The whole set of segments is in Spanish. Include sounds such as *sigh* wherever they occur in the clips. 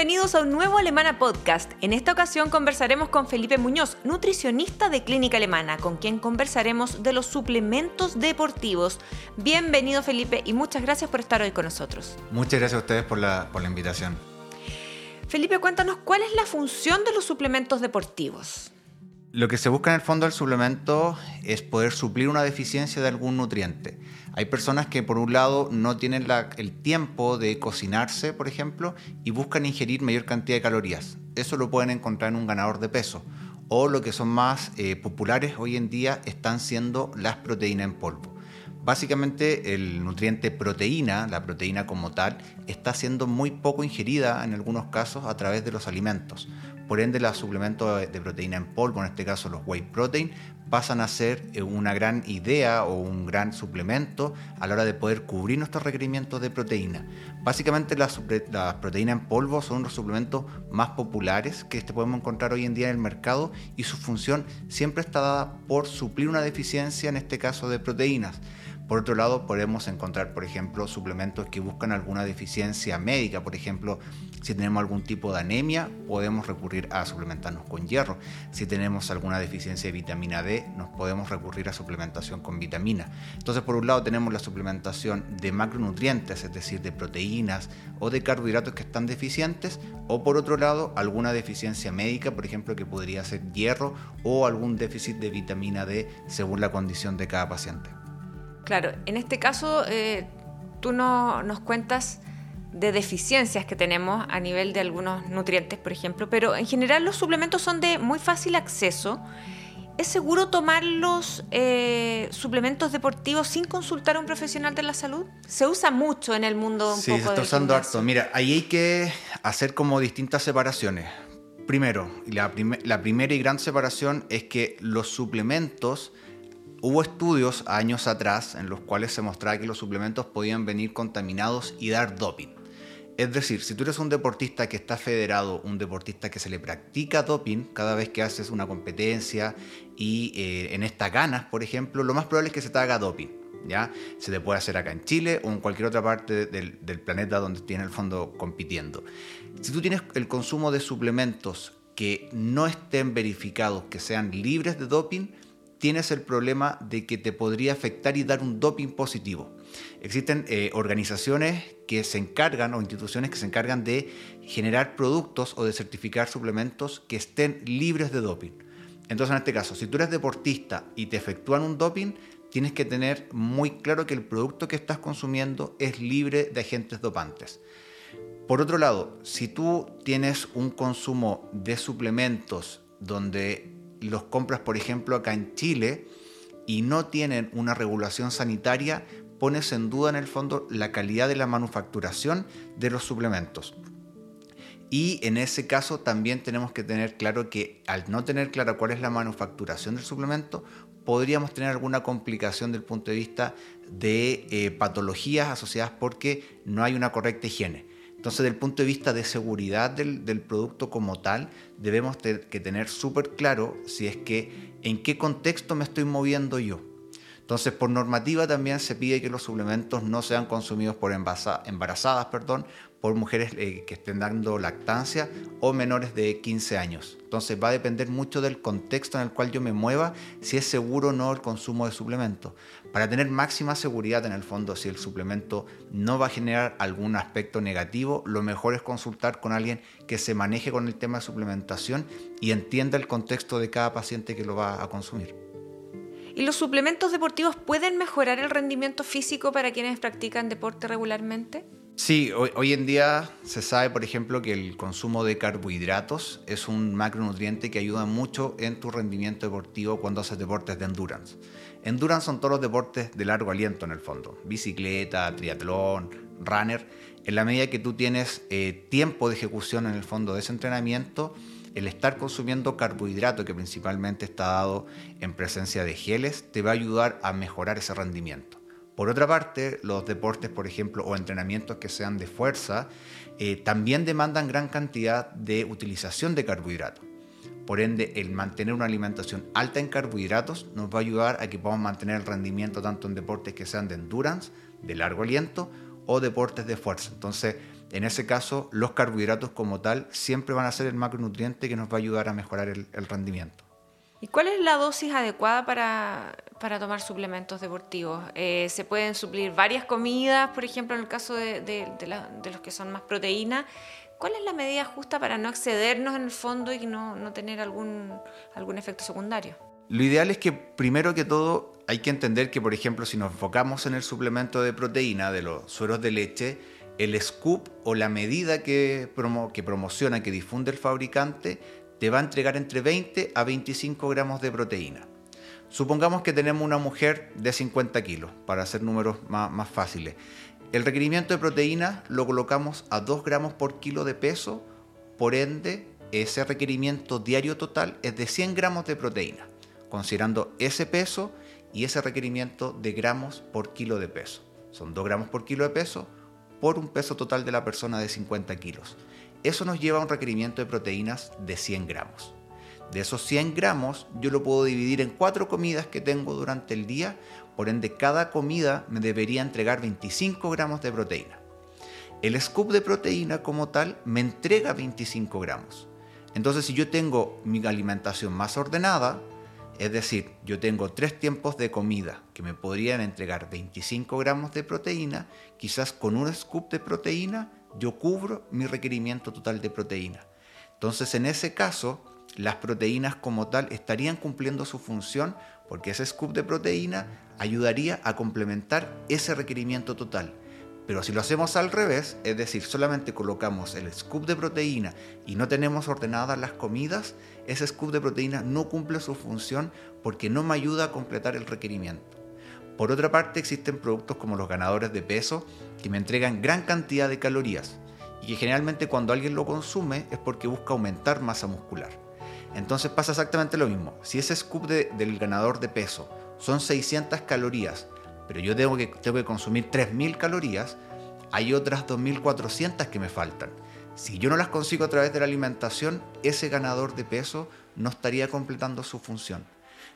Bienvenidos a un nuevo Alemana Podcast. En esta ocasión conversaremos con Felipe Muñoz, nutricionista de Clínica Alemana, con quien conversaremos de los suplementos deportivos. Bienvenido Felipe y muchas gracias por estar hoy con nosotros. Muchas gracias a ustedes por la, por la invitación. Felipe, cuéntanos cuál es la función de los suplementos deportivos. Lo que se busca en el fondo del suplemento es poder suplir una deficiencia de algún nutriente. Hay personas que por un lado no tienen el tiempo de cocinarse, por ejemplo, y buscan ingerir mayor cantidad de calorías. Eso lo pueden encontrar en un ganador de peso. O lo que son más eh, populares hoy en día están siendo las proteínas en polvo. Básicamente el nutriente proteína, la proteína como tal, está siendo muy poco ingerida en algunos casos a través de los alimentos. Por ende, los suplementos de proteína en polvo, en este caso los whey protein, pasan a ser eh, una gran idea o un gran suplemento a la hora de poder cubrir nuestros requerimientos de proteína. Básicamente las, proteínas en polvo son los suplementos más populares que este podemos encontrar hoy en día en el mercado y su función siempre está dada por suplir una deficiencia, en este caso de proteínas. Por otro lado, podemos encontrar, por ejemplo, suplementos que buscan alguna deficiencia médica. Por ejemplo, si tenemos algún tipo de anemia, podemos recurrir a suplementarnos con hierro. Si tenemos alguna deficiencia de vitamina D, nos podemos recurrir a suplementación con vitamina. Entonces, por un lado, tenemos la suplementación de macronutrientes, es decir, de proteínas o de carbohidratos que están deficientes. O por otro lado, alguna deficiencia médica, por ejemplo, que podría ser hierro o algún déficit de vitamina D según la condición de cada paciente. Claro, en este caso eh, tú no, nos cuentas de deficiencias que tenemos a nivel de algunos nutrientes, por ejemplo, pero en general los suplementos son de muy fácil acceso. ¿Es seguro tomar los eh, suplementos deportivos sin consultar a un profesional de la salud? Se usa mucho en el mundo un sí, se está usando harto. Mira, ahí hay que hacer como distintas separaciones. Primero, la, la primera y gran separación es que los suplementos Hubo estudios años atrás en los cuales se mostraba que los suplementos podían venir contaminados y dar doping. Es decir, si tú eres un deportista que está federado, un deportista que se le practica doping cada vez que haces una competencia y eh, en estas ganas, por ejemplo, lo más probable es que se te haga doping. ¿ya? Se te puede hacer acá en Chile o en cualquier otra parte del, planeta donde tienes el fondo compitiendo. Si tú tienes el consumo de suplementos que no estén verificados, que sean libres de doping, tienes el problema de que te podría afectar y dar un doping positivo. Existen eh, organizaciones que se encargan o instituciones que se encargan de generar productos o de certificar suplementos que estén libres de doping. Entonces, en este caso, si tú eres deportista y te efectúan un doping, tienes que tener muy claro que el producto que estás consumiendo es libre de agentes dopantes. Por otro lado, si tú tienes un consumo de suplementos donde los compras, por ejemplo, acá en Chile y no tienen una regulación sanitaria, pones en duda en el fondo la calidad de la manufacturación de los suplementos. Y en ese caso también tenemos que tener claro que al no tener claro cuál es la manufacturación del suplemento, podríamos tener alguna complicación del punto de vista de eh, patologías asociadas porque no hay una correcta higiene. Entonces, desde el punto de vista de seguridad del, producto como tal, debemos que tener súper claro si es que en qué contexto me estoy moviendo yo. Entonces, por normativa también se pide que los suplementos no sean consumidos por embarazadas, perdón, por mujeres eh, que estén dando lactancia o menores de 15 años. Entonces va a depender mucho del contexto en el cual yo me mueva, si es seguro o no el consumo de suplementos. Para tener máxima seguridad en el fondo, si el suplemento no va a generar algún aspecto negativo, lo mejor es consultar con alguien que se maneje con el tema de suplementación y entienda el contexto de cada paciente que lo va a consumir. ¿Y los suplementos deportivos pueden mejorar el rendimiento físico para quienes practican deporte regularmente? Sí, hoy, en día se sabe, por ejemplo, que el consumo de carbohidratos es un macronutriente que ayuda mucho en tu rendimiento deportivo cuando haces deportes de endurance. Endurance son todos los deportes de largo aliento en el fondo, bicicleta, triatlón, runner. En la medida que tú tienes eh, tiempo de ejecución en el fondo de ese entrenamiento, el estar consumiendo carbohidrato, que principalmente está dado en presencia de geles, te va a ayudar a mejorar ese rendimiento. Por otra parte, los deportes, por ejemplo, o entrenamientos que sean de fuerza, eh, también demandan gran cantidad de utilización de carbohidratos. Por ende, el mantener una alimentación alta en carbohidratos nos va a ayudar a que podamos mantener el rendimiento tanto en deportes que sean de endurance, de largo aliento, o deportes de fuerza. Entonces, en ese caso, los carbohidratos como tal siempre van a ser el macronutriente que nos va a ayudar a mejorar el, rendimiento. ¿Y cuál es la dosis adecuada para, tomar suplementos deportivos? Eh, ¿Se pueden suplir varias comidas, por ejemplo, en el caso de, los que son más proteínas? ¿Cuál es la medida justa para no excedernos en el fondo y no, no tener algún, algún efecto secundario? Lo ideal es que primero que todo hay que entender que, por ejemplo, si nos enfocamos en el suplemento de proteína de los sueros de leche, el scoop o la medida que, promociona, que difunde el fabricante, te va a entregar entre 20 a 25 gramos de proteína. Supongamos que tenemos una mujer de 50 kilos, para hacer números más, más fáciles. El requerimiento de proteína lo colocamos a 2 gramos por kilo de peso, por ende, ese requerimiento diario total es de 100 gramos de proteína considerando ese peso y ese requerimiento de gramos por kilo de peso. Son 2 gramos por kilo de peso por un peso total de la persona de 50 kilos. Eso nos lleva a un requerimiento de proteínas de 100 gramos. De esos 100 gramos yo lo puedo dividir en cuatro comidas que tengo durante el día, por ende cada comida me debería entregar 25 gramos de proteína. El scoop de proteína como tal me entrega 25 gramos. Entonces si yo tengo mi alimentación más ordenada, es decir, yo tengo tres tiempos de comida que me podrían entregar 25 gramos de proteína, quizás con un scoop de proteína yo cubro mi requerimiento total de proteína. Entonces en ese caso, las proteínas como tal estarían cumpliendo su función porque ese scoop de proteína ayudaría a complementar ese requerimiento total. Pero si lo hacemos al revés, es decir, solamente colocamos el scoop de proteína y no tenemos ordenadas las comidas, ese scoop de proteína no cumple su función porque no me ayuda a completar el requerimiento. Por otra parte, existen productos como los ganadores de peso que me entregan gran cantidad de calorías y que generalmente cuando alguien lo consume es porque busca aumentar masa muscular. Entonces pasa exactamente lo mismo. Si ese scoop del ganador de peso son 600 calorías pero yo tengo que, tengo que consumir 3.000 calorías, hay otras 2.400 que me faltan. Si yo no las consigo a través de la alimentación, ese ganador de peso no estaría completando su función.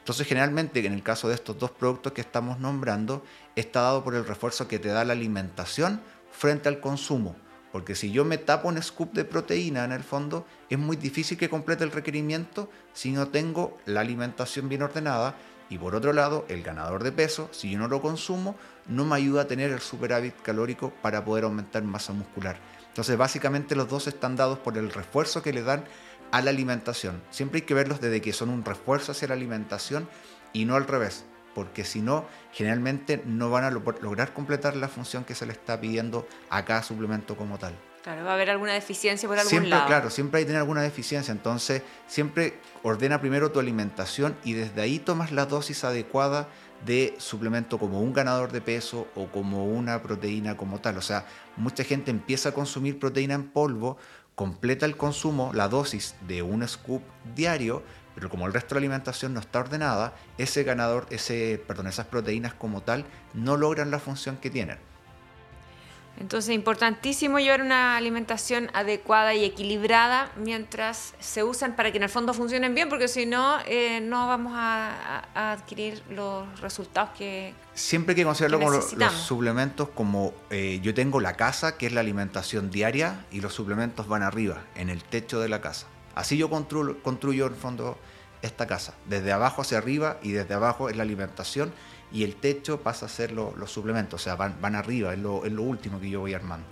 Entonces, generalmente, en el caso de estos dos productos que estamos nombrando, está dado por el refuerzo que te da la alimentación frente al consumo. Porque si yo me tapo un scoop de proteína en el fondo, es muy difícil que complete el requerimiento si no tengo la alimentación bien ordenada y por otro lado, el ganador de peso, si yo no lo consumo, no me ayuda a tener el superávit calórico para poder aumentar masa muscular. Entonces, básicamente los dos están dados por el refuerzo que le dan a la alimentación. Siempre hay que verlos desde que son un refuerzo hacia la alimentación y no al revés, porque si no, generalmente no van a lograr completar la función que se le está pidiendo a cada suplemento como tal. Claro, va a haber alguna deficiencia por algún siempre, lado. Claro, siempre hay que tener alguna deficiencia. Entonces, siempre ordena primero tu alimentación y desde ahí tomas la dosis adecuada de suplemento como un ganador de peso o como una proteína como tal. O sea, mucha gente empieza a consumir proteína en polvo, completa el consumo, la dosis de un scoop diario, pero como el resto de la alimentación no está ordenada, ese ganador, ese, perdón, esas proteínas como tal no logran la función que tienen. Entonces, importantísimo llevar una alimentación adecuada y equilibrada mientras se usan para que en el fondo funcionen bien, porque si no, eh, no vamos a, adquirir los resultados que. Siempre hay que considerarlo como los, suplementos, como eh, yo tengo la casa, que es la alimentación diaria, y los suplementos van arriba, en el techo de la casa. Así yo construyo, construyo en el fondo esta casa, desde abajo hacia arriba y desde abajo es la alimentación y el techo pasa a ser los suplementos, o sea, van, van arriba, es lo, último que yo voy armando.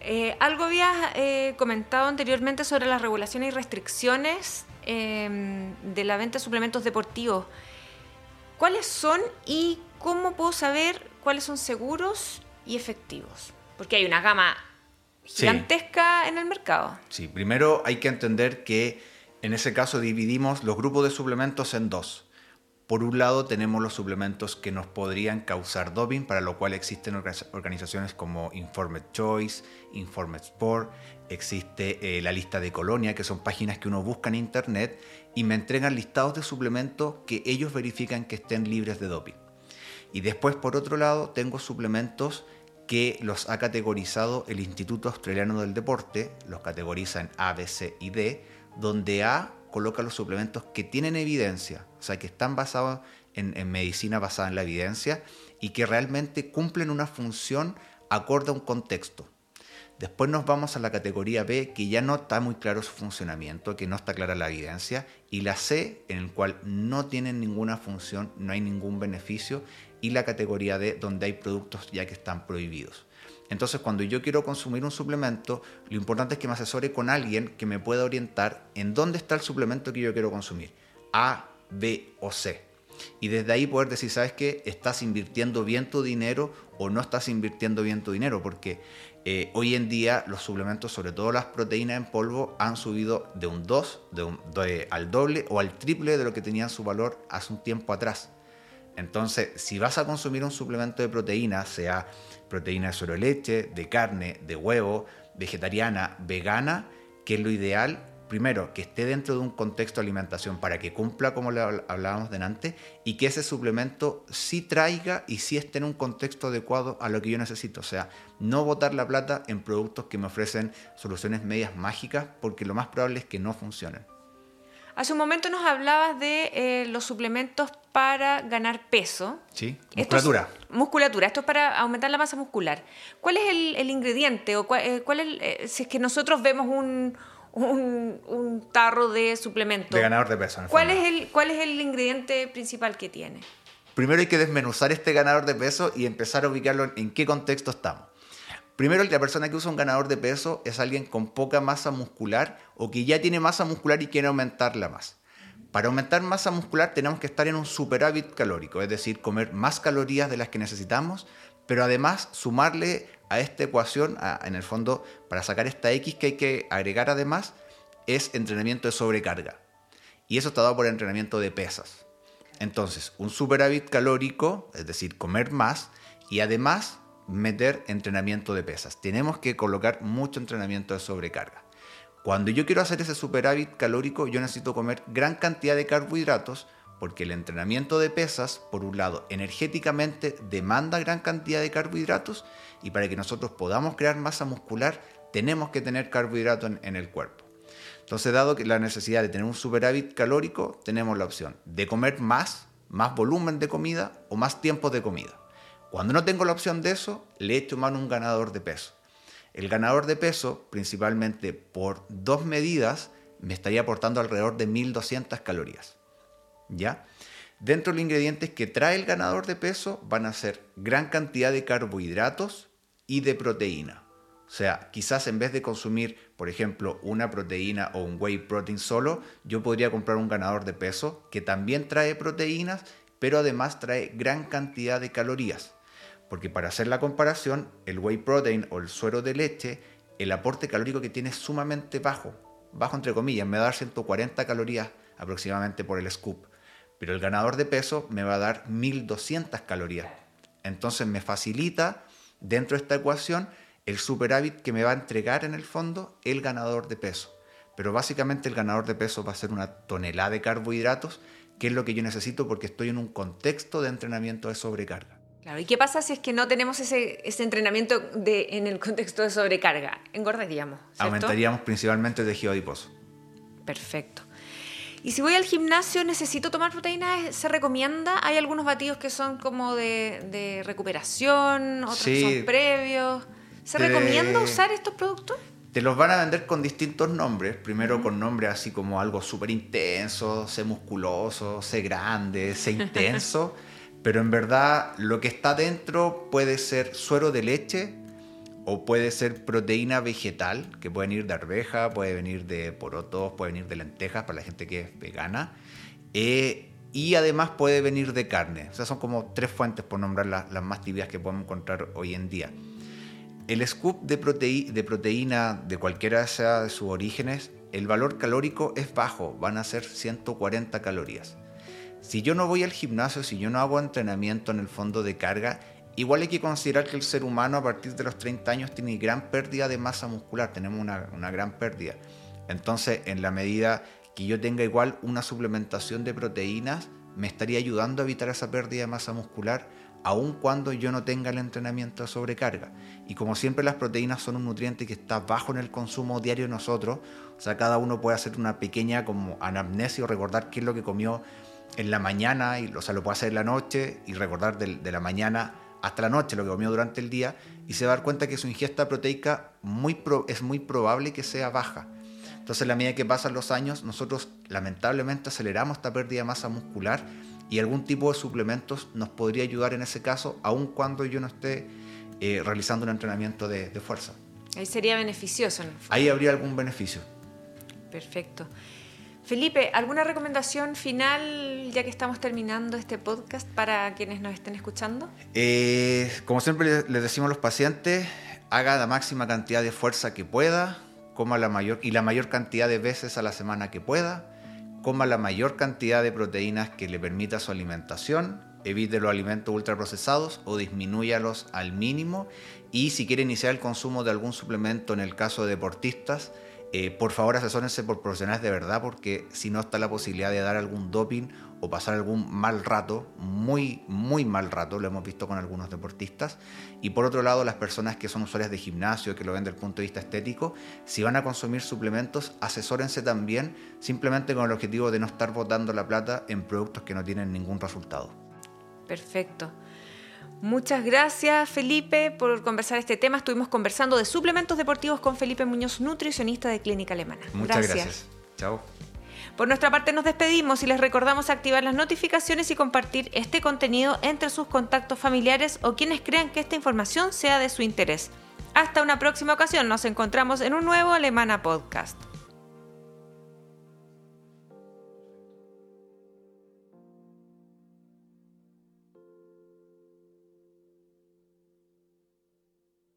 Eh, algo habías eh, comentado anteriormente sobre las regulaciones y restricciones em, de la venta de suplementos deportivos. ¿Cuáles son y cómo puedo saber cuáles son seguros y efectivos? Porque hay una gama gigantesca en el mercado. Sí, primero hay que entender que en ese caso dividimos los grupos de suplementos en dos. Por un lado tenemos los suplementos que nos podrían causar doping, para lo cual existen organizaciones como Informed Choice, Informed Sport, existe eh, la lista de Colonia, que son páginas que uno busca en internet y me entregan listados de suplementos que ellos verifican que estén libres de doping. Y después, por otro lado, tengo suplementos que los ha categorizado el Instituto Australiano del Deporte, los categoriza en A, B, C y D, donde A coloca los suplementos que tienen evidencia, o sea, que están basados en, medicina basada en la evidencia y que realmente cumplen una función acorde a un contexto. Después nos vamos a la categoría B, que ya no está muy claro su funcionamiento, que no está clara la evidencia, y la C, en el cual no tienen ninguna función, no hay ningún beneficio, y la categoría D, donde hay productos ya que están prohibidos. Entonces, cuando yo quiero consumir un suplemento, lo importante es que me asesore con alguien que me pueda orientar en dónde está el suplemento que yo quiero consumir, A, B o C. Y desde ahí poder decir, ¿sabes qué? Estás invirtiendo bien tu dinero o no estás invirtiendo bien tu dinero, porque eh, hoy en día los suplementos, sobre todo las proteínas en polvo, han subido de un 2 de al doble o al triple de lo que tenían su valor hace un tiempo atrás. Entonces, si vas a consumir un suplemento de proteína, sea proteína de suero leche, de carne, de huevo, vegetariana, vegana, que es lo ideal, primero, que esté dentro de un contexto de alimentación para que cumpla como hablábamos delante y que ese suplemento sí traiga y sí esté en un contexto adecuado a lo que yo necesito. O sea, no botar la plata en productos que me ofrecen soluciones medias mágicas porque lo más probable es que no funcionen. Hace un momento nos hablabas de eh, los suplementos para ganar peso. Sí, musculatura. musculatura, esto es para aumentar la masa muscular. ¿Cuál es el, ingrediente o cuál, eh, cuál es, eh, si es que nosotros vemos un, un, tarro de suplemento. De ganador de peso. ¿Cuál es, el, ¿Cuál es el ingrediente principal que tiene? Primero hay que desmenuzar este ganador de peso y empezar a ubicarlo en qué contexto estamos. Primero, la persona que usa un ganador de peso es alguien con poca masa muscular o que ya tiene masa muscular y quiere aumentarla más. Para aumentar masa muscular tenemos que estar en un superávit calórico, es decir, comer más calorías de las que necesitamos, pero además sumarle a esta ecuación, en el fondo, para sacar esta X que hay que agregar además, es entrenamiento de sobrecarga. Y eso está dado por entrenamiento de pesas. Entonces, un superávit calórico, es decir, comer más, y además meter entrenamiento de pesas. Tenemos que colocar mucho entrenamiento de sobrecarga. Cuando yo quiero hacer ese superávit calórico, yo necesito comer gran cantidad de carbohidratos porque el entrenamiento de pesas, por un lado, energéticamente demanda gran cantidad de carbohidratos y para que nosotros podamos crear masa muscular, tenemos que tener carbohidratos en, el cuerpo. Entonces, dado que la necesidad de tener un superávit calórico, tenemos la opción de comer más, más volumen de comida o más tiempo de comida. Cuando no tengo la opción de eso, le echo mano a un ganador de peso. El ganador de peso, principalmente por dos medidas, me estaría aportando alrededor de 1200 calorías. ¿ya? Dentro de los ingredientes que trae el ganador de peso van a ser gran cantidad de carbohidratos y de proteína. O sea, quizás en vez de consumir, por ejemplo, una proteína o un whey protein solo, yo podría comprar un ganador de peso que también trae proteínas, pero además trae gran cantidad de calorías. Porque para hacer la comparación, el whey protein o el suero de leche, el aporte calórico que tiene es sumamente bajo. Bajo entre comillas, me va a dar 140 calorías aproximadamente por el scoop pero el ganador de peso me va a dar 1200 calorías. Entonces me facilita dentro de esta ecuación el superávit que me va a entregar en el fondo el ganador de peso. Pero básicamente el ganador de peso va a ser una tonelada de carbohidratos, que es lo que yo necesito porque estoy en un contexto de entrenamiento de sobrecarga. Claro, ¿y qué pasa si es que no tenemos ese, ese entrenamiento de, en el contexto de sobrecarga? Engordaríamos. Aumentaríamos principalmente el tejido adiposo. Perfecto. Y si voy al gimnasio, necesito tomar proteínas, ¿se recomienda? Hay algunos batidos que son como de, recuperación, otros que son previos. ¿Se recomienda usar estos productos? Te los van a vender con distintos nombres. Primero con nombres así como algo súper intenso, sé musculoso, sé grande, sé *laughs* intenso. Pero en verdad lo que está dentro puede ser suero de leche, o puede ser proteína vegetal, que puede venir de arveja, puede venir de porotos, puede venir de lentejas para la gente que es vegana. Eh, y además puede venir de carne. O sea, son como tres fuentes, por nombrar las, más tibias que podemos encontrar hoy en día. El scoop de, de proteína de cualquiera sea de sus orígenes, el valor calórico es bajo, van a ser 140 calorías. Si yo no voy al gimnasio, si yo no hago entrenamiento en el fondo de carga, Igual hay que considerar que el ser humano a partir de los 30 años tiene gran pérdida de masa muscular, tenemos una, gran pérdida. Entonces, en la medida que yo tenga igual una suplementación de proteínas, me estaría ayudando a evitar esa pérdida de masa muscular, aun cuando yo no tenga el entrenamiento de sobrecarga. Y como siempre las proteínas son un nutriente que está bajo en el consumo diario de nosotros, o sea, cada uno puede hacer una pequeña como anamnesia o recordar qué es lo que comió en la mañana, y, o sea, lo puede hacer en la noche y recordar de, la mañana hasta la noche lo que comió durante el día y se va a dar cuenta que su ingesta proteica muy es muy probable que sea baja. Entonces, a la medida que pasan los años, nosotros lamentablemente aceleramos esta pérdida de masa muscular y algún tipo de suplementos nos podría ayudar en ese caso, aun cuando yo no esté eh, realizando un entrenamiento de, fuerza. Ahí sería beneficioso. Ahí habría algún beneficio. Perfecto. Felipe, ¿alguna recomendación final ya que estamos terminando este podcast para quienes nos estén escuchando? Eh, como siempre les decimos a los pacientes, haga la máxima cantidad de fuerza que pueda, coma la mayor y la mayor cantidad de veces a la semana que pueda, coma la mayor cantidad de proteínas que le permita su alimentación, evite los alimentos ultraprocesados o disminúyalos al mínimo y si quiere iniciar el consumo de algún suplemento en el caso de deportistas, eh, por favor asesórense por profesionales de verdad porque si no está la posibilidad de dar algún doping o pasar algún mal rato, muy, muy mal rato, lo hemos visto con algunos deportistas. Y por otro lado, las personas que son usuarias de gimnasio, que lo ven desde el punto de vista estético, si van a consumir suplementos, asesórense también simplemente con el objetivo de no estar botando la plata en productos que no tienen ningún resultado. Perfecto. Muchas gracias Felipe por conversar este tema. Estuvimos conversando de suplementos deportivos con Felipe Muñoz, nutricionista de Clínica Alemana. Muchas gracias. gracias. Chao. Por nuestra parte nos despedimos y les recordamos activar las notificaciones y compartir este contenido entre sus contactos familiares o quienes crean que esta información sea de su interés. Hasta una próxima ocasión, nos encontramos en un nuevo Alemana Podcast.